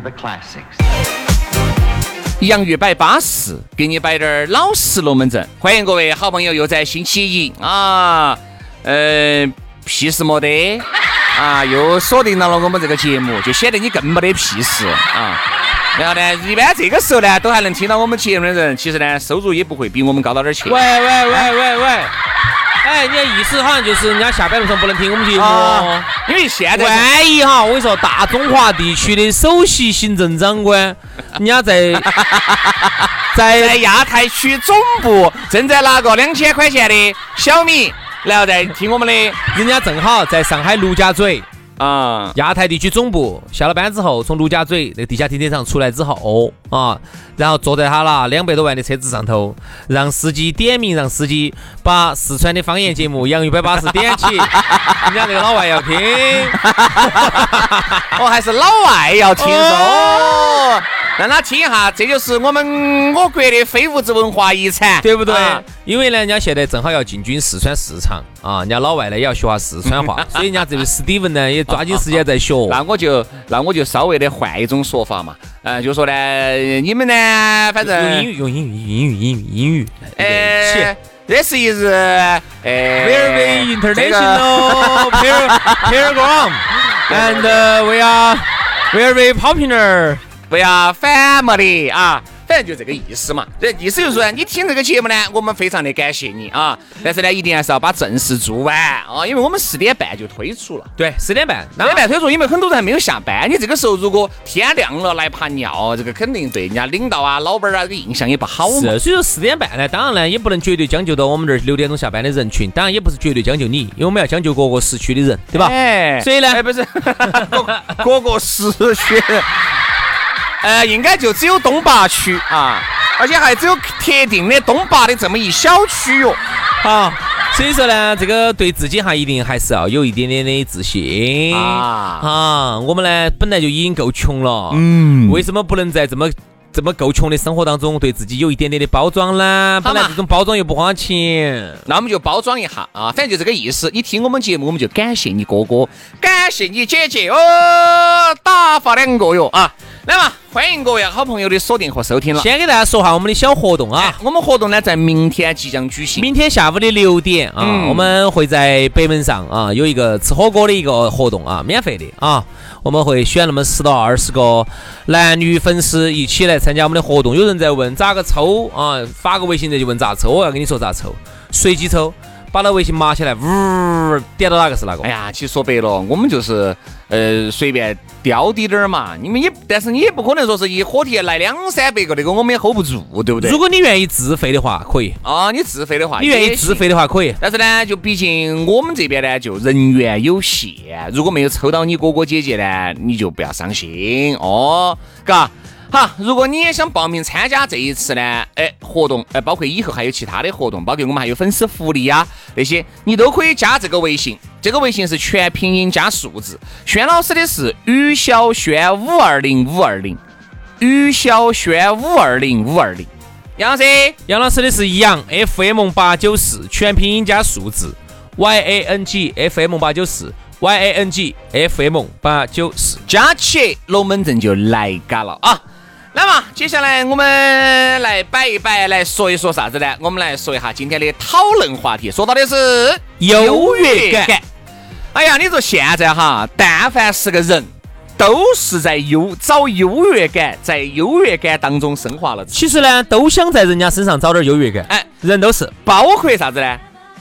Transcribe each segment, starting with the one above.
The classics. 洋芋摆巴适，给你摆点儿老实龙门阵。欢迎各位好朋友又在星期一啊，呃，屁事没得 啊，又锁定到了我们这个节目，就显得你更没得屁事啊。然后呢，一般这个时候呢，都还能听到我们节目的人，其实呢，收入也不会比我们高到哪儿去。喂喂喂喂喂！哎，你的意思好像就是人家下班路上不能听我们节目。因为现在万一哈，我跟你说，大中华地区的首席行政长官，人家在 在在亚太区总部正在拿个两千块钱的小米，然后在听我们的。人家正好在上海陆家嘴啊。亚太地区总部下了班之后，从陆家嘴那个地下停车场出来之后啊，然后坐在他那两百多万的车子上头，让司机点名，让司机把四川的方言节目《洋芋摆八十》点起，人家那个老外要听。哦，还是老外要听哦，让他听一下，这就是我们我国的非物质文化遗产，对不对？啊因为呢，人家现在正好要进军四川市场啊，人家老外呢也要学下四川话，所以人家这位史蒂文呢也抓紧时间在学。那 我就那我就稍微的换一种说法嘛，呃，就说呢，你们呢，反正用英语，用英语，英语，英语，英语。哎。This is 呃 Very 这个 international program, and uh, we are very popular. 不要反目的啊。反正就这个意思嘛，这意思就是说，你听这个节目呢，我们非常的感谢你啊，但是呢，一定还是要把正事做完啊，因为我们四点半就推出了。对，四点半，四点半推出，因为很多人还没有下班。你这个时候如果天亮了来爬尿，这个肯定对人家领导啊、老板啊这个印象也不好嘛。是，所以说四点半呢，当然呢也不能绝对将就到我们这儿六点钟下班的人群，当然也不是绝对将就你，因为我们要将就各个时区的人，对吧？哎，所以呢哎，不是 各各个时区，呃，应该就只有东坝区啊，而且还只有特定的东坝的这么一小区哟。好，所以说呢，这个对自己哈一定还是要有一点点的自信啊啊！我们呢本来就已经够穷了，嗯，为什么不能在这么这么够穷的生活当中，对自己有一点点的包装呢？本来这种包装又不花钱，那我们就包装一下啊，反正就这个意思。你听我们节目，我们就感谢你哥哥，感谢你姐姐哦，打发两个哟啊！来嘛，欢迎各位好朋友的锁定和收听了。先给大家说下我们的小活动啊啊，。我们活动呢在明天即将举行。明天下午的六点啊，嗯我们会在北门上啊有一个吃火锅的一个活动啊，免费的啊，我们会选那么十到二十个男女粉丝一起来参加我们的活动。有人在问咋个抽啊？发个微信这就问咋抽，我要跟你说咋抽，随机抽，把那微信码起来，呜，点到哪个是哪个。哎呀，其实说白了，我们就是呃随便叼滴点儿嘛。你们也，但是你也不可能说是一火帖来两三百个，那个我们也 hold 不住，对不对？如果你愿意自费的话，可以；啊，你自费的话，你愿意自费的话，可以。但是呢，就毕竟我们这边呢，就人员有限，如果没有抽到你哥哥姐姐呢，你就不要伤心哦，嘎。好，如果你也想报名参加这一次呢，哎，活动，哎，包括以后还有其他的活动，包括我们还有粉丝福利呀那些，你都可以加这个微信，这个微信是全拼音加数字。轩老师的是于小轩五二零五二零，于小轩五二零五二零。杨老师，杨老师的是杨 FM 八九四，全拼音加数字 Y A N G F M 八九四 Y A N G F M 八九四。加起龙门阵就来嘎了啊！那么接下来我们来摆一摆，来说一说啥子呢？我们来说一下今天的讨论话题，说到的是优越感。哎呀，你说现在哈，但凡是个人，都是在优找优越感，在优越感当中升华了。其实呢，都想在人家身上找点优越感。哎，人都是，包括啥子呢？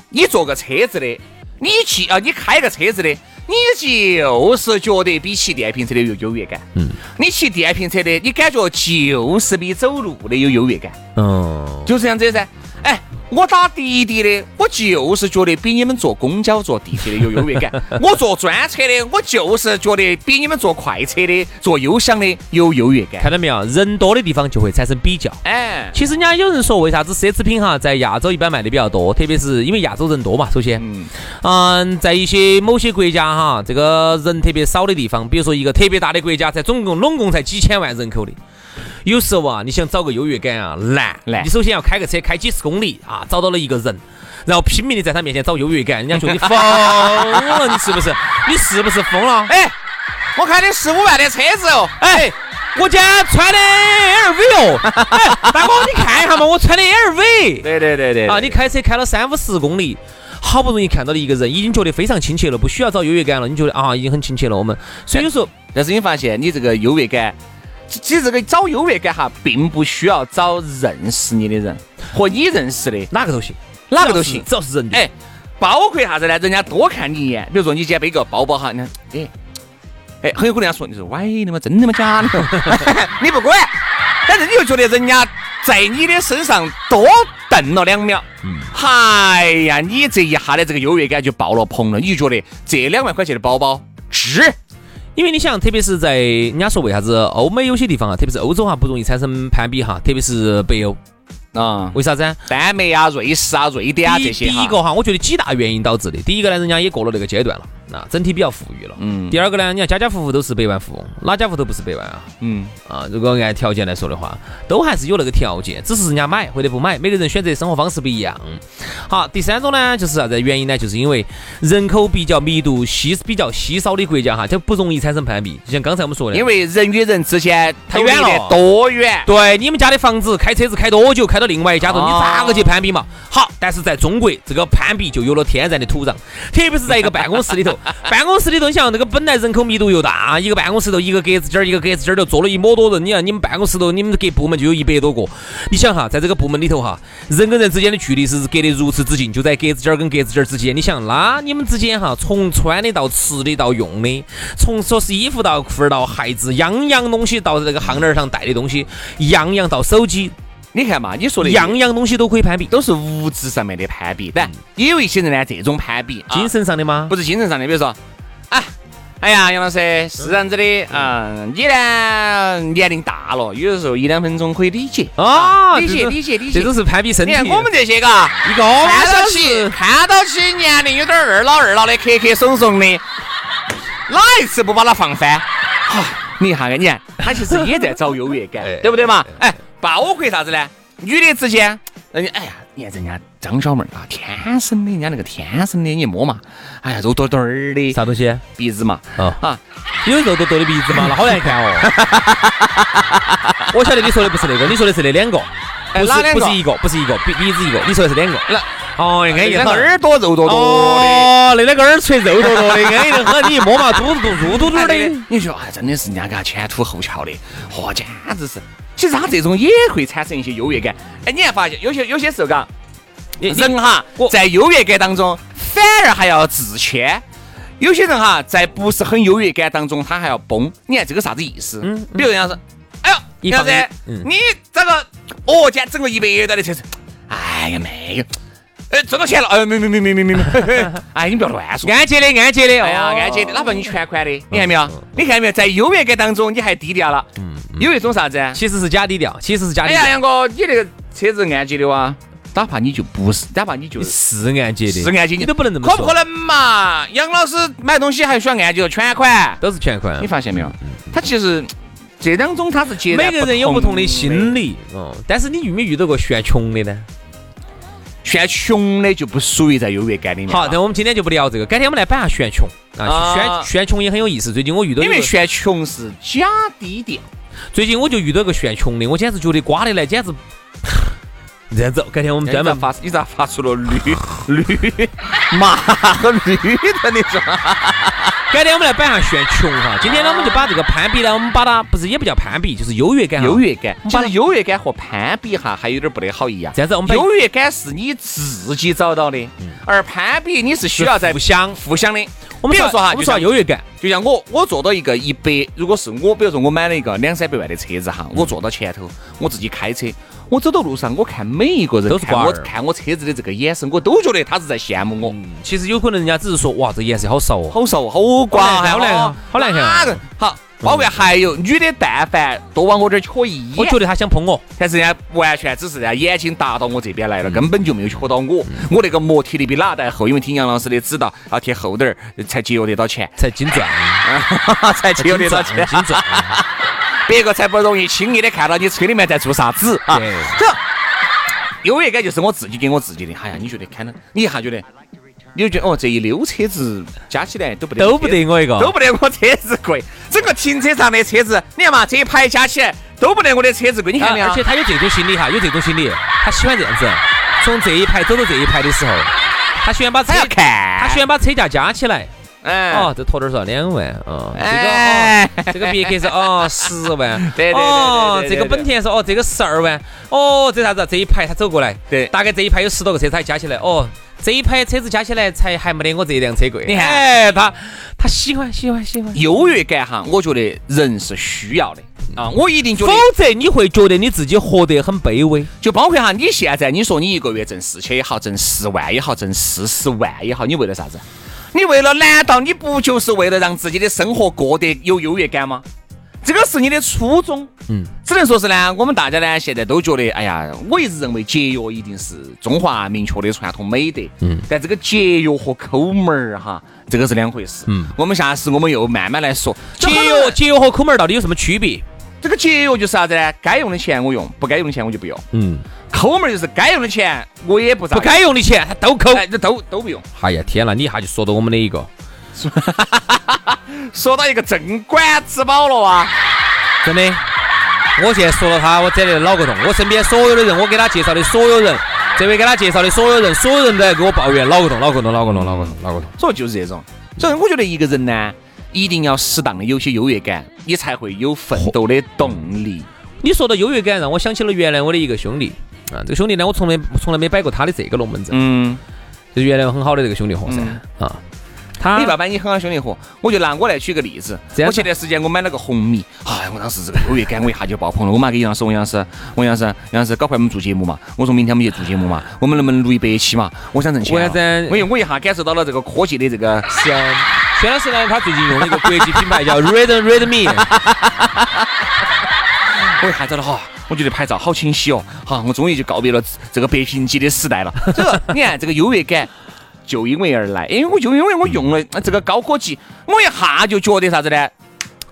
你坐个车子的，你去啊，你开个车子的，你就是觉得比骑电瓶车的有优越感。嗯，你骑电瓶车的，你感觉就是比走路的有优越感。嗯，就这样子噻。哎，我打滴滴的，我就是觉得比你们坐公交、坐地铁的有优越感。我坐专车的，我就是觉得比你们坐快车的、坐优享的有优越感。看到没有？人多的地方就会产生比较。哎，其实人家有人说，为啥子奢侈品哈在亚洲一般卖的比较多？特别是因为亚洲人多嘛。首先，嗯，嗯，在一些某些国家哈，这个人特别少的地方，比如说一个特别大的国家，才总共拢共才几千万人口的。有时候啊，你想找个优越感啊，难难你首先要开个车开几十公里啊，找到了一个人，然后拼命的在他面前找优越感，人家 觉得你疯了，你是不是？你是不是疯了？哎，我开的十五万的车子哦，哎，我今天穿的 LV 哦，哎，大哥你看一下嘛，我穿的 LV。对对对对啊，你开车开了三五十公里，好不容易看到了一个人，已经觉得非常亲切了，不需要找优越感了，你觉得啊，已经很亲切了。我们所以有时候但是你发现你这个优越感，其其实这个找优越感哈，并不需要找认识你的人和你认识的，哪个都行，哪个都行。只要是人的。哎，包括啥子呢？人家多看你一眼，比如说你今天背个包包哈，你看，哎，哎，很有可能要说你是歪的吗？真的吗？假的？你不管，但是你就觉得人家在你的身上多瞪了两秒，嗯哎呀，你这一下的这个优越感就爆了棚了，你就觉得这两万块钱的包包值。因为你想，特别是在人家说为啥子欧美有些地方啊，特别是欧洲哈，不容易产生攀比哈，特别是北欧，啊，为啥子啊？丹麦啊、瑞士啊、瑞典啊这些哈第一个哈，我觉得几大原因导致的。第一个呢，人家也过了那个阶段了，那整体比较富裕了。嗯第二个呢，你看家家户户都是百万富翁，哪家户头不是百万啊？嗯，啊，如果按条件来说的话，都还是有那个条件，只是人家买或者不买，每个人选择生活方式不一样。好，第三种呢，就是啥子原因呢？就是因为人口比较密度稀比较稀少的国家哈，就不容易产生攀比。就像刚才我们说的，因为人与人之间太远了多远？对你们家的房子开车子开多久，开到另外一家头，你咋个去攀比嘛？好，但是在中国这个攀比就有了天然的土壤，特别是在一个办公室里头，办公室里头，你想那个本来人口密度又大，一个办公室头一个格子间儿一个格子间儿头坐了一抹多人，你看你们办公室头你们各部门就有一百多个，你想哈，在这个部门里头哈，人跟人之间的距离是隔得如此之近，就在格子间儿跟格子间儿之间，你想那你们之间哈，从穿的到吃的到用的，从说是衣服到裤儿到鞋子，样样东西到这个项链上戴的东西，样样到手机。你看嘛，你说的样样东西都可以攀比，都是物质上面的攀比，但也有一些人呢，这种攀比啊精神上的吗？不是精神上的，比如说，哎，哎呀，杨老师是这样子的，嗯，你呢年龄大了，有的时候一两分钟可以理解啊理解理解理解这。都是攀比身体。你看我们这些嘎，一个看到小起，看到起年龄有点二老二老的，磕磕怂怂的，哪一次不把他放翻？好，你一下看，你看他其实也在找优越感，对不对嘛？哎，包括啥子呢？女的之间，人家哎呀，你看人家张小妹儿啊，天生的，人家那个天生的，你摸嘛，哎呀，肉墩墩儿的，啥东西？鼻子嘛，哦啊，有肉墩墩的鼻子嘛，那好难看哦。我晓得你说的不是那个，你说的是那两个，不是不是一个，不是一个鼻鼻子一个，你说的是两个。那哦，安逸那个。耳朵肉多多的。哦，那两个耳垂肉多多的，安逸得很。你一摸嘛，嘟嘟嘟嘟嘟哎的。你说哎，真的是人家给他前凸后翘的，嚯，简直是。其实他这种也会产生一些优越感。哎，你还发现有些有些时候，嘎，人哈在优越感当中反而还要自谦。有些人哈在不是很优越感当中，他还要崩。你看这个啥子意思？嗯比如人家说，哎呦，一杨子嗯，你这个哦，今天整个一百多的车子，哎呀没有，呃，挣到钱了，哎，没没没没没没没，哎，你不要乱说。按揭的，按揭的。哎呀，按揭的，哪怕你全款的，你看没有？你看没有？在优越感当中，你还低调了。嗯有一种啥子啊？其实是假低调，其实是假哎呀，低调。杨哥，你这个车子按揭的哇？哪怕你就不是，哪怕你就你是按揭的，是按揭，你都不能这么说。可不可能嘛？杨老师买东西还需要按揭全款，都是全款你。发现没有？他其实这两种他是接每个人有不同的的心理哦，但是你遇没遇到过炫穷的呢？炫穷的就不属于在优越感里面。好，那我们今天就不聊这个，改天我们来摆下炫穷啊。啊炫炫穷也很有意思。最近我遇到因为炫穷是假低调，最近我就遇到个炫穷的，我简直觉得瓜的来，简直这样子。改天我们专门发，你咋发出了绿绿麻和绿的那种？改天我们来摆下炫穷哈。今天呢，我们就把这个攀比呢，我们把它不是也不叫攀比，就是优越感。优越感，其实优越感和攀比哈还有点不得好一样。这样子，我们优越感是你自己找到的，而攀比你是需要在互相互相的。我们比如说哈，就说优越感，就像我，我坐到一个一百，如果是我，比如说我买了一个两三百万的车子哈，我坐到前头，我自己开车，我走到路上，我看每一个人都是看我看我车子的这个眼神，我都觉得他是在羡慕我。其实有可能人家只是说，哇，这颜色好熟，好熟，好刮，好难，好难看。好。包括还有女的，但凡多往我这儿瞧一眼，我觉得她想碰我，但是人家完全只是人家眼睛搭到我这边来了，根本就没有瞧到我。我那个膜贴的比哪代厚，因为听杨老师的指导，要贴厚点儿才节约得到钱，才精赚，才节约得到钱，精赚，别个才不容易轻易的看到你车里面在做啥子。啊。这优越感就是我自己给我自己的。哎呀，你觉得看到你一下觉得。你就觉得哦，这一溜车子加起来都不得都不得我一个，都不得我车子贵。整个停车场的车子，你看嘛，这一排加起来都不得我的车子贵。你看没有？而且他有这种心理哈，有这种心理，他喜欢这样子。从这一排走到这一排的时候，他喜欢把车看，他喜欢把车价加起来。哎，哦，这拖点是两万，哦，这个哦，这个别克是哦十万，对对对哦，这个本田是哦这个十二万，哦，这啥子？这一排他走过来，对，大概这一排有十多个车，他加起来，哦。这一排车子加起来才还没得我这一辆车贵。你看，哎，他他喜欢喜欢喜欢优越感哈，我觉得人是需要的啊，我一定觉得，否则你会觉得你自己活得很卑微。就包括哈，你现在你说你一个月挣四千也好，挣十万也好，挣四十万也好，你为了啥子？你为了难道你不就是为了让自己的生活过得有优越感吗？这个是你的初衷，嗯，只能说是呢，我们大家呢现在都觉得，哎呀，我一直认为节约一定是中华明确的传统美德，嗯，但这个节约和抠门儿哈，这个是两回事，嗯，我们下次我们又慢慢来说，节约节约和抠门儿到底有什么区别？这个节约就是啥子呢？该用的钱我用，不该用的钱我就不用，嗯，抠门儿就是该用的钱我也不，不该用的钱他都抠，这都都不用。哎呀天哪，你一下就说到我们的一个。说到一个镇馆之宝了哇！真的，我现在说了他，我真的脑壳痛。我身边所有的人，我给他介绍的所有人，这位给他介绍的所有人，所有人都在给我抱怨脑壳痛，脑壳痛，脑壳痛，脑壳痛，脑壳痛。所以就是这种。所以我觉得一个人呢，一定要适当的有些优越感，你才会有奋斗的动力。你说到优越感，让我想起了原来我的一个兄弟啊，这个兄弟呢，我从来从来没摆过他的这个龙门阵。嗯，就是原来很好的这个兄弟伙噻啊。他你爸爸你很好兄弟伙，我就拿我来举个例子。我前段时间我买了个红米，哎，我当时这个优越感我一下就爆棚了。我妈给杨老师，杨老师，杨老师，杨老师，搞快我们做节目嘛。我说明天我们去做节目嘛，我们能不能录一百期嘛？我想挣钱。为啥子？我我一下感受到了这个科技的这个。是啊。薛老师呢，他最近用了一个国际品牌叫 Red Redmi。我一看到了哈，我觉得拍照好清晰哦。哈，我终于就告别了这个白屏机的时代了。这个你看这个优越感。就因为而来，因为我就因为我用了这个高科技，我一下就觉得啥子呢？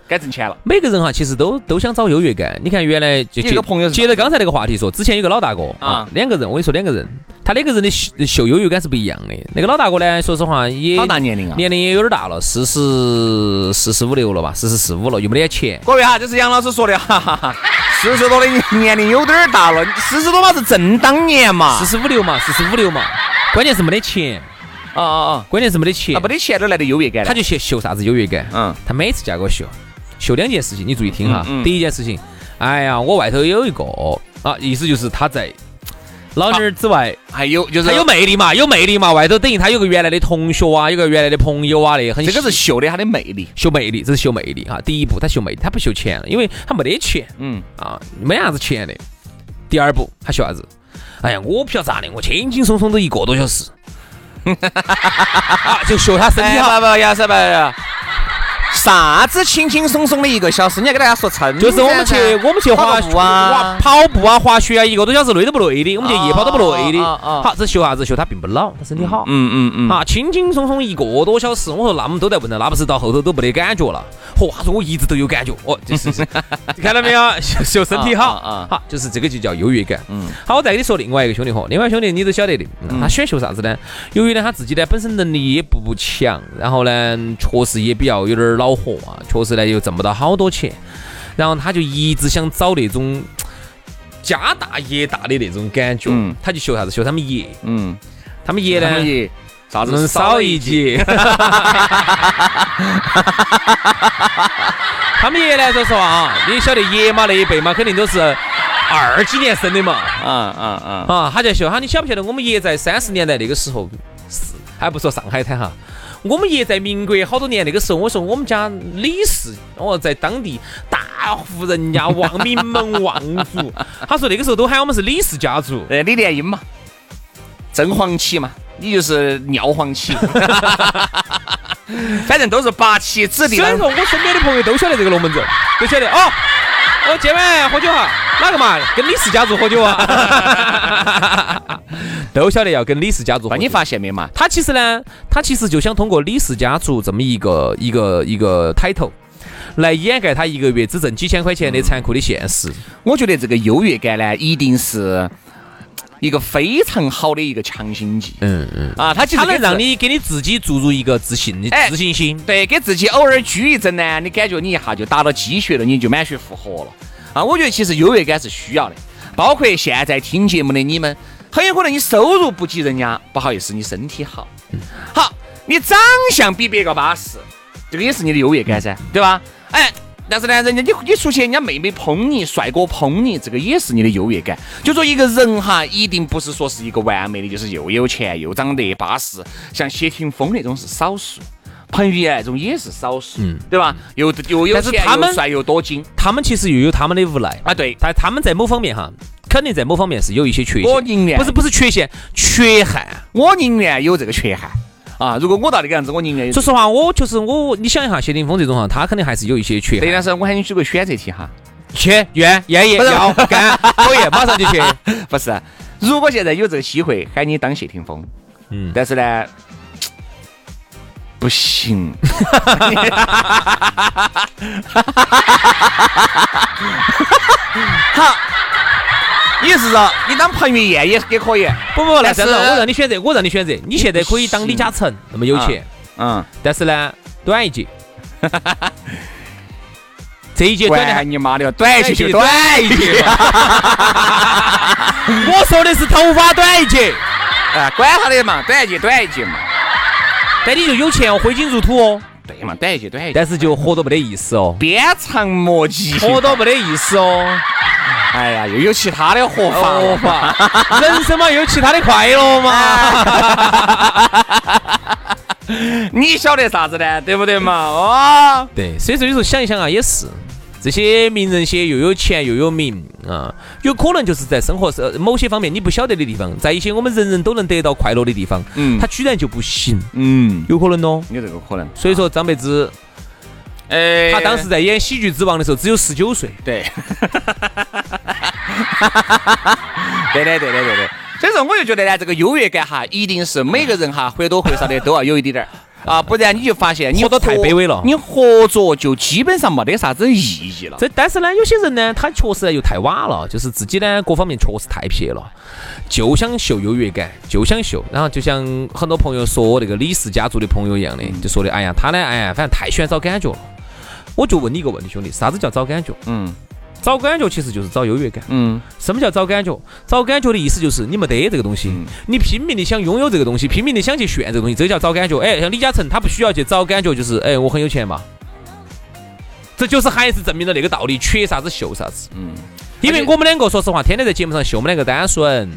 该挣钱了。每个人哈，其实都都想找优越感。你看，原来就接个朋友，接着刚才那个话题说，之前有个老大哥啊，两个人，我跟你说，两个人，他两个人的秀秀优越感是不一样的。那个老大哥呢，说实话也好大年龄啊，年龄也有点大了，四十四十五六了吧，四十四五了，又没点钱。各位哈，这是杨老师说的哈哈哈。四十多的年龄有点大了，四十多嘛是正当年嘛，四十五六嘛，四十五六嘛，关键是没得钱。啊啊啊！关键是没得钱，没得钱都来的优越感？他就秀秀啥子优越感？嗯，他每次嫁给我秀，秀两件事情，你注意听哈。第一件事情，哎呀，我外头有一个啊，意思就是他在老娘儿之外还有就是他有魅力嘛，有魅力嘛，外头等于他有个原来的同学啊，有个原来的朋友啊的，很这个是秀的他的魅力，秀魅力，这是秀魅力哈。第一步他秀魅力，他不秀钱了，因为他没得钱，嗯啊，没啥子钱的。第二步他秀啥子？哎呀，我不晓得咋的，我轻轻松松都一个多小时。就秀他身体好，不不，杨师不。啥子轻轻松松的一个小时？你要给大家说称，就是我们去我们去滑步啊、跑步啊、滑雪啊，一个多小时累都不累的，我们去夜跑都不累的。好，这秀啥子？秀他并不老，他身体好。嗯嗯嗯。啊，轻轻松松一个多小时，我说那我们都在问了，那不是到后头都没得感觉了？嚯，他说我一直都有感觉。哦，就是 你看到没有？秀秀身体好啊。好，就是这个就叫优越感。嗯。好，我再跟你说另外一个兄弟伙，另外兄弟你都晓得的，他喜欢秀啥子呢？由于呢他自己呢本身能力也不强，然后呢确实也比较有点恼火啊，确实呢又挣不到好多钱，然后他就一直想找那种家大业大的那种感觉，嗯他就学啥子？学他们爷，嗯，他们爷呢他们也啥子能少一级？他们爷 呢，说实话啊，你晓得爷嘛那一辈嘛，肯定都是二几年生的嘛。啊啊啊！啊，他在秀他，你晓不晓得我们爷在三十年代那个时候是，还不说上海滩哈，我们爷在民国好多年那个时候，我说我们家李氏，哦，在当地大户人家望名门望族，他说那个时候都喊我们是李氏家族。哎，李莲英嘛，正黄旗嘛，你就是尿黄旗，反正都是八旗子弟的。虽然说我身边的朋友都晓得这个龙门阵，都晓得哦。我今晚喝酒哈，哪个嘛？跟李氏家族喝酒啊？都晓得要跟李氏家族。那你发现没嘛？他其实呢，他其实就想通过李氏家族这么一个一个一个抬头，来掩盖他一个月只挣几千块钱的残酷的现实。我觉得这个优越感呢，一定是一个非常好的一个强心剂。嗯嗯，啊，他其实他能让你给你自己注入一个自信的哎自信心。对给自己偶尔拘一针呢，你感觉你一下就打了鸡血了，你就满血复活了。啊，我觉得其实优越感是需要的，包括现在听节目的你们，很有可能你收入不及人家，不好意思，你身体好，好，你长相比别个巴适，这个也是你的优越感噻，对吧？哎。但是呢，人家你你出去，人家妹妹捧你，帅哥捧你，这个也是你的优越感。就说一个人哈，一定不是说是一个完美的，就是又有钱又长得巴适，像谢霆锋那种是少数，彭于晏那种也是少数，对吧？又又有钱但是他们又帅又多金他们其实又有他们的无奈，啊，对。但他们在某方面哈，肯定在某方面是有一些缺陷。我宁愿不是不是缺陷，缺憾。我宁愿有这个缺憾啊！如果我到那个样子，我宁愿有。说实话，我就是我，你想一下，谢霆锋这种哈，他肯定还是有一些缺对，憾。但是我喊你举个选择题哈，去，愿愿意要干，可以，马上就去。不是，如果现在有这个机会喊你当谢霆锋，嗯，但是呢，不行。好，意思是说你当彭于晏也也可以，不不，那但是这样子，我让你选择，我让你选择，你现在可以当李嘉诚那么有钱，嗯，但是呢，短一截。这一节短的还你妈的，短一截就短一截，我说的是头发短一截，啊，管他的嘛，短一截短一截嘛，但你就有钱哦，挥金如土哦，对嘛，短一些短一些，但是就活得没得意思哦，鞭长莫及，活得没得意思哦，哎呀，又有其他的活法活。法，人生嘛又有其他的快乐嘛。你晓得啥子呢？对不对嘛？哦，对，所以说有时候想一想啊，也是这些名人些又有钱又有名啊，有可能就是在生活是某些方面你不晓得的地方，在一些我们人人都能得到快乐的地方，嗯。他居然就不行，嗯，有可能哦。有这个可能。所以说张柏芝，哎。他当时在演《喜剧之王》的时候只有十九岁，对，对的，对的，对的。所以说，我就觉得呢，这个优越感哈，一定是每个人哈或多或少的都要有一点点儿啊，不然你就发现你活得太卑微了你活着就基本上没得啥子意义了。这但是呢，有些人呢，他确实又太瓦了，就是自己呢各方面确实太撇了，就想秀优越感，就想秀。然后就像很多朋友说那个李氏家族的朋友一样的，就说的，哎呀，他呢，哎呀，反正太喜欢找感觉了。我就问你一个问题，兄弟，啥子叫找感觉？嗯找感觉其实就是找优越感。嗯，什么叫找感觉？找感觉的意思就是你没得这个东西，你拼命的想拥有这个东西，拼命的想去炫这个东西，这叫找感觉。哎，像李嘉诚，他不需要去找感觉，就是哎，我很有钱嘛。这就是还是证明了那个道理，缺啥子秀啥子。嗯，因为我们两个说实话，天天在节目上秀我们两个单纯，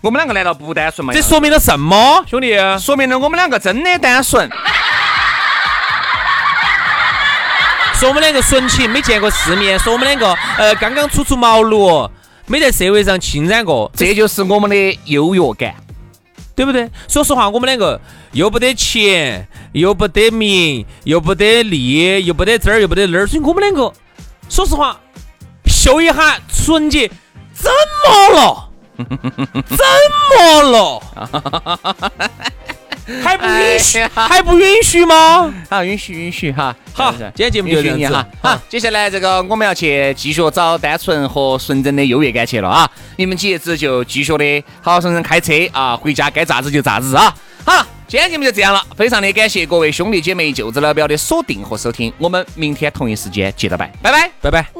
我们两个难道不单纯吗？这说明了什么，兄弟？说明了我们两个真的单纯。说我们两个纯情，没见过世面；说我们两个呃刚刚初出茅庐，没在社会上浸染过，这就是我们的优越感。对不对？说实话，我们两个又不得钱，又不得名，又不得利，又不得这儿，又不得那儿，所以我们两个，说实话，秀一下纯洁，怎么了？怎么了？还不允许？还不允许吗？好，允许允许哈。好，今天节目就这样子允许你哈。好，接下来这个我们要去继续找单纯和纯真的优越感去了啊！你们几爷子就继续的好好生生开车啊，回家该咋子就咋子啊！好，今天节目就这样了，非常的感谢各位兄弟姐妹、舅子老表的锁定和收听，我们明天同一时间接着拜，拜拜，拜拜。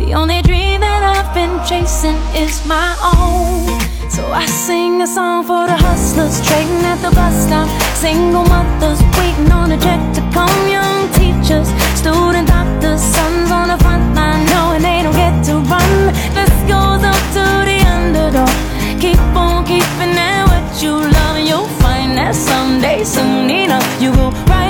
The only dream that I've been chasing is my own. So I sing a song for the hustlers trading at the bus stop. Single mothers waiting on a check to come. Young teachers, student doctors, sons on the front line knowing they don't get to run. This goes up to the underdog. Keep on keeping at what you love, and you'll find that someday, soon enough, you will rise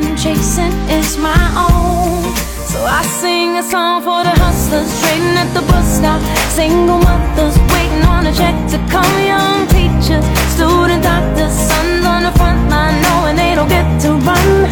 Been chasing is my own. So I sing a song for the hustlers trading at the bus stop. Single mothers waiting on a check to come. Young teachers, student doctors, sons on the front line knowing they don't get to run.